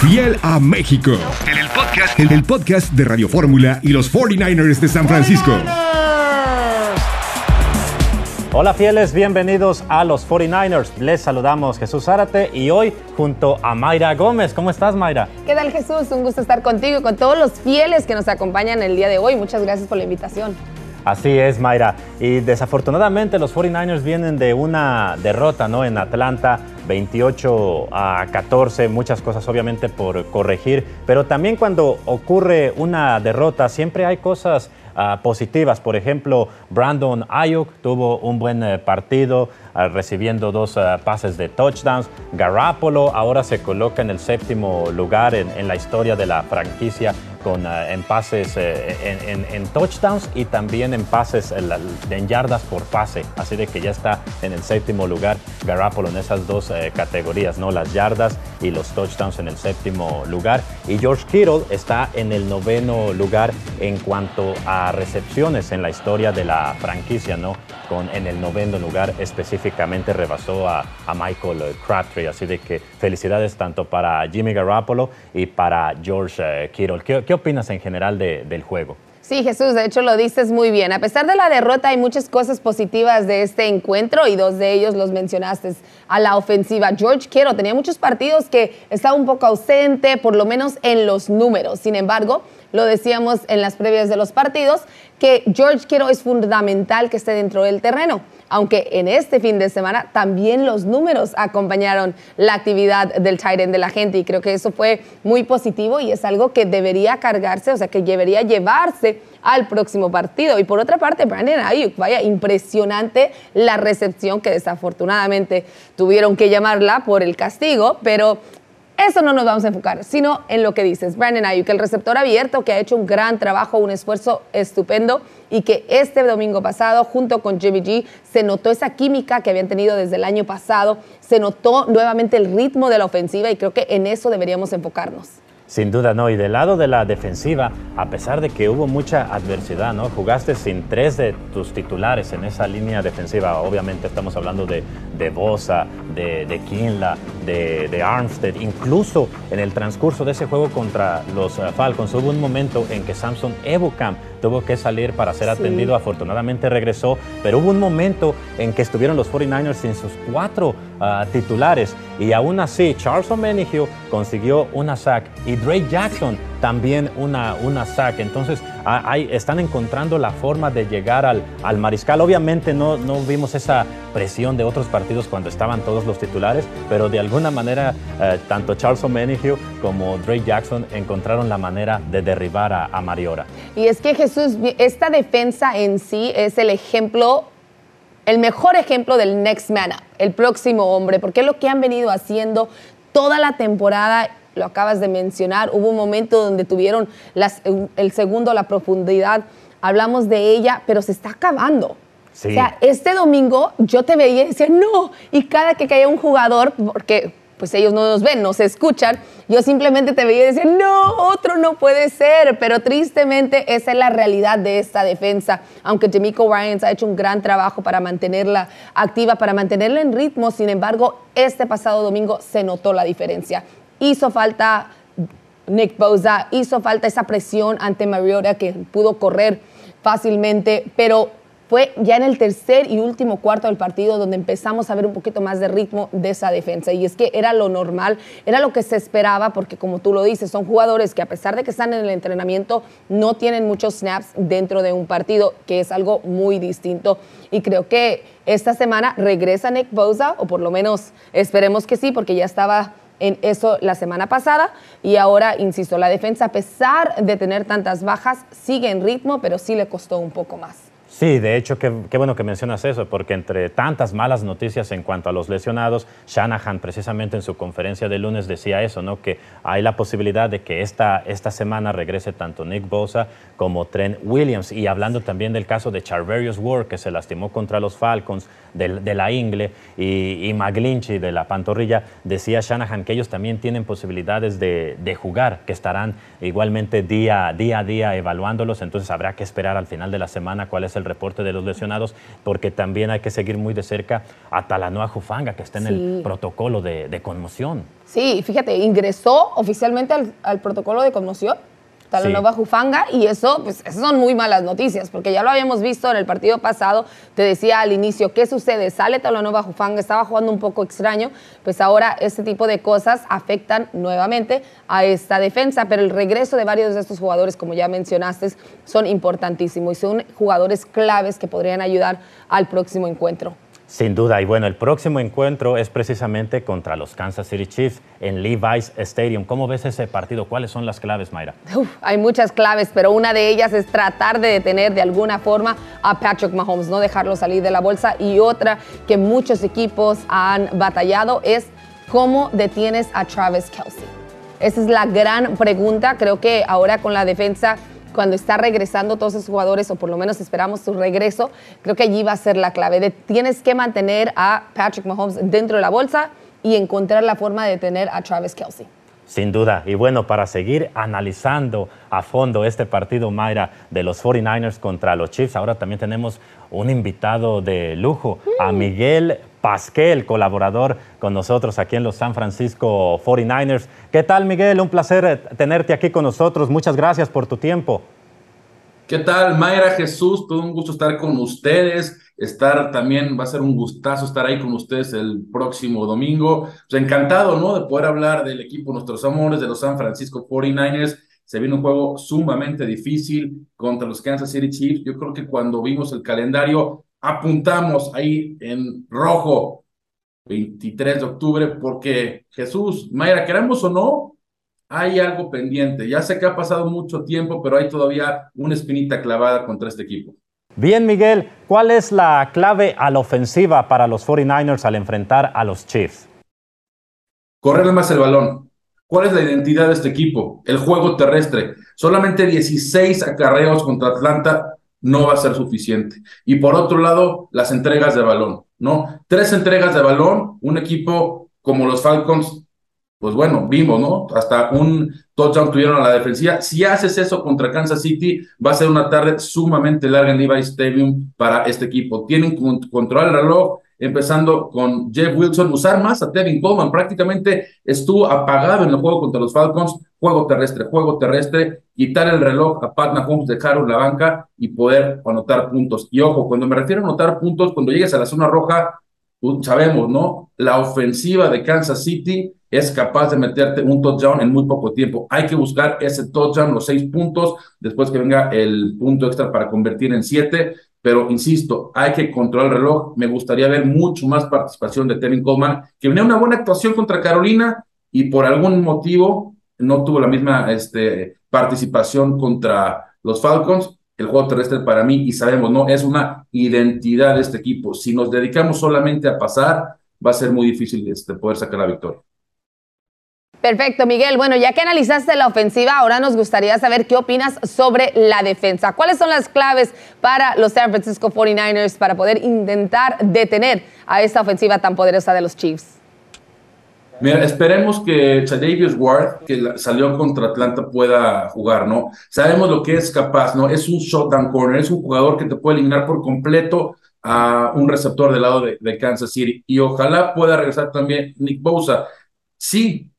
Fiel a México. En el podcast, en el podcast de Radio Fórmula y los 49ers de San Francisco. Hola fieles, bienvenidos a los 49ers. Les saludamos Jesús Zárate y hoy junto a Mayra Gómez. ¿Cómo estás Mayra? ¿Qué tal Jesús? Un gusto estar contigo y con todos los fieles que nos acompañan el día de hoy. Muchas gracias por la invitación. Así es, Mayra. Y desafortunadamente los 49ers vienen de una derrota ¿no? en Atlanta, 28 a 14, muchas cosas obviamente por corregir, pero también cuando ocurre una derrota siempre hay cosas uh, positivas. Por ejemplo, Brandon Ayuk tuvo un buen uh, partido recibiendo dos pases de touchdowns. Garapolo ahora se coloca en el séptimo lugar en, en la historia de la franquicia con, en pases en, en, touchdowns y también en pases en yardas por pase. Así de que ya está en el séptimo lugar Garapolo en esas dos categorías, ¿no? las yardas y los touchdowns en el séptimo lugar. Y George Kittle está en el noveno lugar en cuanto a recepciones en la historia de la franquicia, ¿no? En el noveno lugar específicamente rebasó a, Michael Crabtree. Así de que felicidades tanto para Jimmy Garoppolo y para George uh, Kittle. ¿Qué, ¿Qué, opinas en general de, del juego? Sí, Jesús, de hecho lo dices muy bien. A pesar de la derrota, hay muchas cosas positivas de este encuentro y dos de ellos los mencionaste a la ofensiva. George Kittle tenía muchos partidos que estaba un poco ausente, por lo menos en los números. Sin embargo, lo decíamos en las previas de los partidos, que George Kittle es fundamental que esté dentro del terreno aunque en este fin de semana también los números acompañaron la actividad del end de la gente y creo que eso fue muy positivo y es algo que debería cargarse, o sea, que debería llevarse al próximo partido. Y por otra parte, Brandon Ayuk, vaya, impresionante la recepción que desafortunadamente tuvieron que llamarla por el castigo, pero eso no nos vamos a enfocar, sino en lo que dices. Brandon Ayuk, el receptor abierto que ha hecho un gran trabajo, un esfuerzo estupendo y que este domingo pasado, junto con Jimmy G, se notó esa química que habían tenido desde el año pasado, se notó nuevamente el ritmo de la ofensiva y creo que en eso deberíamos enfocarnos. Sin duda, no. Y del lado de la defensiva, a pesar de que hubo mucha adversidad, ¿no? Jugaste sin tres de tus titulares en esa línea defensiva. Obviamente estamos hablando de, de Bosa, de, de de, de, Armstead. Incluso en el transcurso de ese juego contra los uh, Falcons hubo un momento en que Samson Ebukam tuvo que salir para ser atendido. Sí. Afortunadamente regresó, pero hubo un momento en que estuvieron los 49ers sin sus cuatro uh, titulares. Y aún así, Charles O'Menihue consiguió una sack y Drake Jackson también una, una sack. Entonces, están encontrando la forma de llegar al, al mariscal. Obviamente no, no, vimos esa presión de otros partidos cuando estaban todos los titulares, pero de alguna manera eh, tanto Charles O'Menihue como Drake Jackson encontraron la manera de derribar a, a Mariora. Y es que Jesús, esta defensa en sí es el ejemplo el mejor ejemplo del next man up, el próximo hombre, porque es lo que han venido haciendo toda la temporada lo acabas de mencionar, hubo un momento donde tuvieron las, el segundo, la profundidad, hablamos de ella, pero se está acabando. Sí. O sea, este domingo yo te veía y decía, no, y cada que caía un jugador, porque pues ellos no nos ven, no se escuchan, yo simplemente te veía y decía, no, otro no puede ser, pero tristemente esa es la realidad de esta defensa, aunque Jamico Ryans ha hecho un gran trabajo para mantenerla activa, para mantenerla en ritmo, sin embargo, este pasado domingo se notó la diferencia hizo falta Nick Bosa, hizo falta esa presión ante Mariota que pudo correr fácilmente, pero fue ya en el tercer y último cuarto del partido donde empezamos a ver un poquito más de ritmo de esa defensa. Y es que era lo normal, era lo que se esperaba, porque como tú lo dices, son jugadores que a pesar de que están en el entrenamiento, no tienen muchos snaps dentro de un partido, que es algo muy distinto. Y creo que esta semana regresa Nick Bosa, o por lo menos esperemos que sí, porque ya estaba en eso la semana pasada y ahora, insisto, la defensa, a pesar de tener tantas bajas, sigue en ritmo, pero sí le costó un poco más. Sí, de hecho, qué, bueno que mencionas eso, porque entre tantas malas noticias en cuanto a los lesionados, Shanahan precisamente en su conferencia de lunes decía eso, ¿no? que hay la posibilidad de que esta, esta semana regrese tanto Nick Bosa como Trent Williams. Y hablando también del caso de Charverius Ward, que se lastimó contra los Falcons de, la ingle, y, y de la pantorrilla, decía Shanahan que ellos también tienen posibilidades de, de jugar, que estarán igualmente día, día a día evaluándolos, entonces habrá que esperar al final de la semana cuál es el reporte de los lesionados, porque también hay que seguir muy de cerca a Talanoa Jufanga, que está en el protocolo de, conmoción. Sí, fíjate, ingresó oficialmente al protocolo de conmoción Talanova Jufanga y eso, pues, son muy malas noticias, porque ya lo habíamos visto en el partido pasado, te decía al inicio, ¿qué sucede? Sale Talanova Jufanga, estaba jugando un poco extraño, pues ahora este tipo de cosas afectan nuevamente a esta defensa, pero el regreso de varios de estos jugadores, como ya mencionaste, son importantísimos y son jugadores claves que podrían ayudar al próximo encuentro. Sin duda, y bueno, el próximo encuentro es precisamente contra los Kansas City Chiefs en Levi's Stadium. ¿Cómo ves ese partido? ¿Cuáles son las claves, Mayra? hay muchas claves, pero una de ellas es tratar de detener de alguna forma a Patrick Mahomes, no dejarlo salir de la bolsa. Y otra que muchos equipos han batallado es cómo detienes a Travis Kelsey. Esa es la gran pregunta. Creo que ahora con la defensa cuando está regresando todos esos jugadores, o por lo menos esperamos su regreso, creo que allí va a ser la clave. tienes que mantener a Patrick Mahomes dentro de la bolsa y encontrar la forma de tener a Travis Kelsey. Sin duda. Y bueno, para seguir analizando a fondo este partido, Mayra, de los 49ers contra los Chiefs, ahora también tenemos un invitado de lujo, a mm. Miguel Pasquel, colaborador con nosotros aquí en los San Francisco 49ers. ¿Qué tal, Miguel? Un placer tenerte aquí con nosotros. Muchas gracias por tu tiempo. ¿Qué tal, Mayra Jesús? Todo un gusto estar con ustedes. Estar también, va a ser un gustazo estar ahí con ustedes el próximo domingo. Pues encantado, ¿no? De poder hablar del equipo Nuestros Amores, de los San Francisco 49ers. Se viene un juego sumamente difícil contra los Kansas City Chiefs. Yo creo que cuando vimos el calendario, apuntamos ahí en rojo 23 de octubre, porque Jesús, Mayra, queramos o no, hay algo pendiente. Ya sé que ha pasado mucho tiempo, pero hay todavía una espinita clavada contra este equipo. Bien, Miguel, ¿cuál es la clave a la ofensiva para los 49ers al enfrentar a los Chiefs? Correrle más el balón. ¿Cuál es la identidad de este equipo? El juego terrestre. Solamente 16 acarreos contra Atlanta no va a ser suficiente. Y por otro lado, las entregas de balón, ¿no? Tres entregas de balón, un equipo como los Falcons, pues bueno, vimos, ¿no? Hasta un touchdown tuvieron a la defensiva. Si haces eso contra Kansas City, va a ser una tarde sumamente larga en Levi Stadium para este equipo. Tienen control el reloj, empezando con Jeff Wilson, usar más a Tevin Coleman. Prácticamente estuvo apagado en el juego contra los Falcons. Juego terrestre, juego terrestre, quitar el reloj a Pat Mahomes, dejar la banca y poder anotar puntos. Y ojo, cuando me refiero a anotar puntos, cuando llegues a la zona roja, pues, sabemos, ¿no? La ofensiva de Kansas City es capaz de meterte un touchdown en muy poco tiempo. Hay que buscar ese touchdown, los seis puntos, después que venga el punto extra para convertir en siete pero insisto, hay que controlar el reloj. Me gustaría ver mucho más participación de Tevin Coleman, que venía una buena actuación contra Carolina y por algún motivo no tuvo la misma este, participación contra los Falcons. El juego terrestre para mí, y sabemos, no es una identidad de este equipo. Si nos dedicamos solamente a pasar, va a ser muy difícil este, poder sacar la victoria. Perfecto, Miguel. Bueno, ya que analizaste la ofensiva, ahora nos gustaría saber qué opinas sobre la defensa. ¿Cuáles son las claves para los San Francisco 49ers para poder intentar detener a esta ofensiva tan poderosa de los Chiefs? Mira, esperemos que Chadavius Ward, que salió contra Atlanta, pueda jugar, ¿no? Sabemos lo que es capaz, ¿no? Es un shotdown corner, es un jugador que te puede eliminar por completo a un receptor del lado de, de Kansas City. Y ojalá pueda regresar también Nick Bosa. Sí,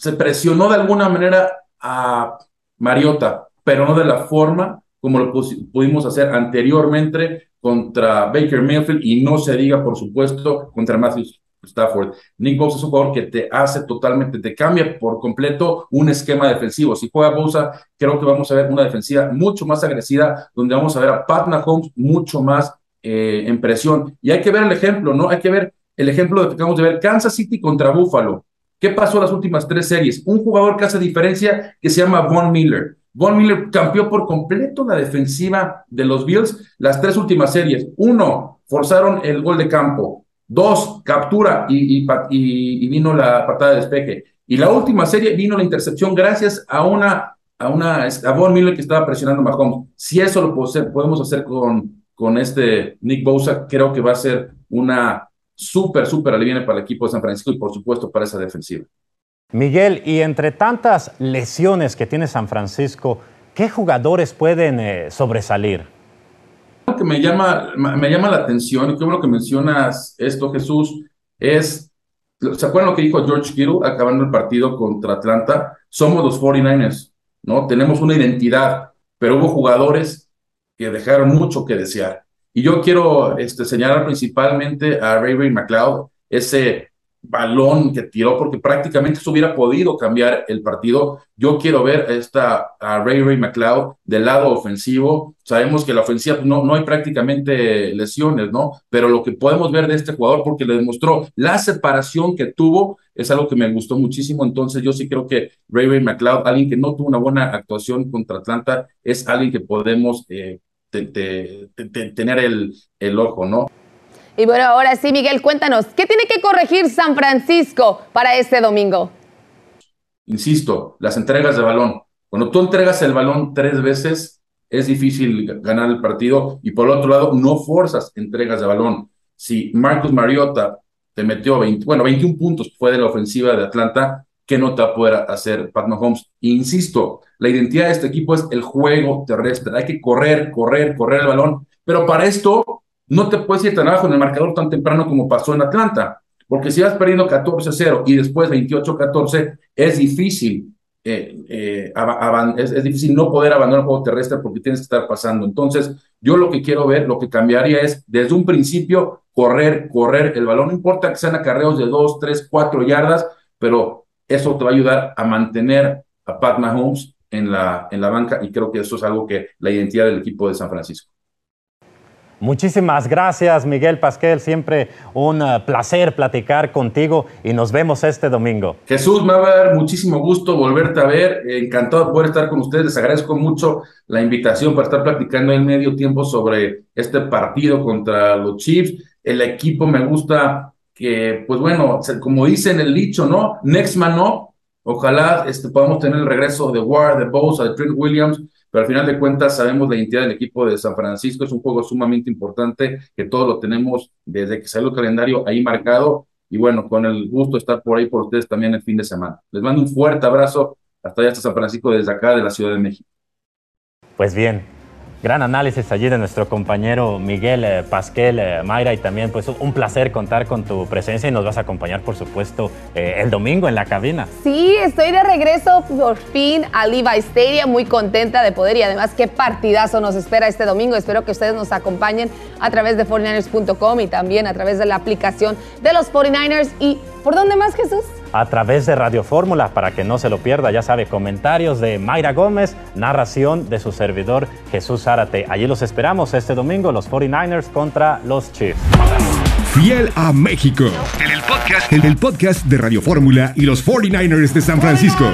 se presionó de alguna manera a Mariota, pero no de la forma como lo pudimos hacer anteriormente contra Baker Mayfield y no se diga, por supuesto, contra Matthew Stafford. Nick Bosa es un jugador que te hace totalmente, te cambia por completo un esquema defensivo. Si juega Bosa, creo que vamos a ver una defensiva mucho más agresiva, donde vamos a ver a Pat Mahomes mucho más eh, en presión. Y hay que ver el ejemplo, ¿no? Hay que ver el ejemplo de que acabamos de ver Kansas City contra Buffalo. ¿Qué pasó en las últimas tres series? Un jugador que hace diferencia que se llama Von Miller. Von Miller cambió por completo la defensiva de los Bills las tres últimas series. Uno, forzaron el gol de campo. Dos, captura y, y, vino la patada de despeje. Y la última serie vino la intercepción gracias a una a una a Von Miller que estaba presionando a Mahomes. Si eso lo podemos hacer con, con este Nick Bosa, creo que va a ser una súper, súper aliviane para el equipo de San Francisco y por supuesto para esa defensiva. Miguel, y entre tantas lesiones que tiene San Francisco, ¿qué jugadores pueden eh, sobresalir? que me llama, me llama la atención, y qué bueno que mencionas esto, Jesús, es, ¿se acuerdan lo que dijo George Kittle acabando el partido contra Atlanta? Somos los 49ers, ¿no? Tenemos una identidad, pero hubo jugadores que dejaron mucho que desear. Y yo quiero este, señalar principalmente a Ray Ray McLeod, ese balón que tiró porque prácticamente se hubiera podido cambiar el partido. Yo quiero ver a, esta, a Ray Ray McLeod del lado ofensivo. Sabemos que la ofensiva pues, no, no hay prácticamente lesiones, ¿no? Pero lo que podemos ver de este jugador porque le demostró la separación que tuvo es algo que me gustó muchísimo. Entonces yo sí creo que Ray Ray McLeod, alguien que no tuvo una buena actuación contra Atlanta, es alguien que podemos eh, tener el, el ojo, ¿no? Y bueno, ahora sí, Miguel, cuéntanos, ¿qué tiene que corregir San Francisco para este domingo? Insisto, las entregas de balón. Cuando tú entregas el balón tres veces, es difícil ganar el partido y por el otro lado, no forzas entregas de balón. Si Marcus Mariota te metió 20, bueno, 21 puntos fue de la ofensiva de Atlanta, ¿qué no te va a poder hacer Pat Mahomes? Insisto, la identidad de este equipo es el juego terrestre. Hay que correr, correr, correr el balón. Pero para esto no te puedes ir tan abajo en el marcador tan temprano como pasó en Atlanta, porque si vas perdiendo 14-0 y después 28-14, es difícil. Eh, eh, es, difícil no poder abandonar el juego terrestre porque tienes que estar pasando. Entonces, yo lo que quiero ver, lo que cambiaría es desde un principio correr, correr el balón. No importa que sean acarreos de 2, 3, 4 yardas, pero eso te va a ayudar a mantener a Pat Mahomes en la, en la banca y creo que eso es algo que la identidad del equipo de San Francisco. Muchísimas gracias, Miguel Pasquel. Siempre un eh, placer platicar contigo y nos vemos este domingo. Jesús, me va a dar muchísimo gusto volverte a ver. Encantado de poder estar con ustedes. Les agradezco mucho la invitación para estar platicando en medio tiempo sobre este partido contra los Chiefs. El equipo me gusta que, pues bueno, como dice en el dicho, ¿no? Next man up. Ojalá este, podamos tener el regreso de Ward, de Bosa, de Trent Williams pero al final de cuentas sabemos la identidad del equipo de San Francisco, es un juego sumamente importante que todos lo tenemos desde que salió el calendario ahí marcado y bueno, con el gusto de estar por ahí por ustedes también el fin de semana. Les mando un fuerte abrazo hasta allá hasta San Francisco desde acá de la Ciudad de México. Pues bien, Gran análisis allí de nuestro compañero Miguel eh, Pasquel, eh, Mayra, y también pues un placer contar con tu presencia y nos vas a acompañar, por supuesto, eh, el domingo en la cabina. Sí, estoy de regreso por fin a Levi Stadium, muy contenta de poder y además qué partidazo nos espera este domingo. Espero que ustedes nos acompañen a través de 49ers.com y también a través de la aplicación de los 49ers. ¿Y por dónde más, Jesús? A través de Radio Fórmula para que no se lo pierda. Ya sabe, comentarios de Mayra Gómez, narración de su servidor Jesús Zárate. Allí los esperamos este domingo, los 49ers contra los Chiefs. Fiel a México. En el podcast, en el podcast de Radio Fórmula y los 49ers de San Francisco.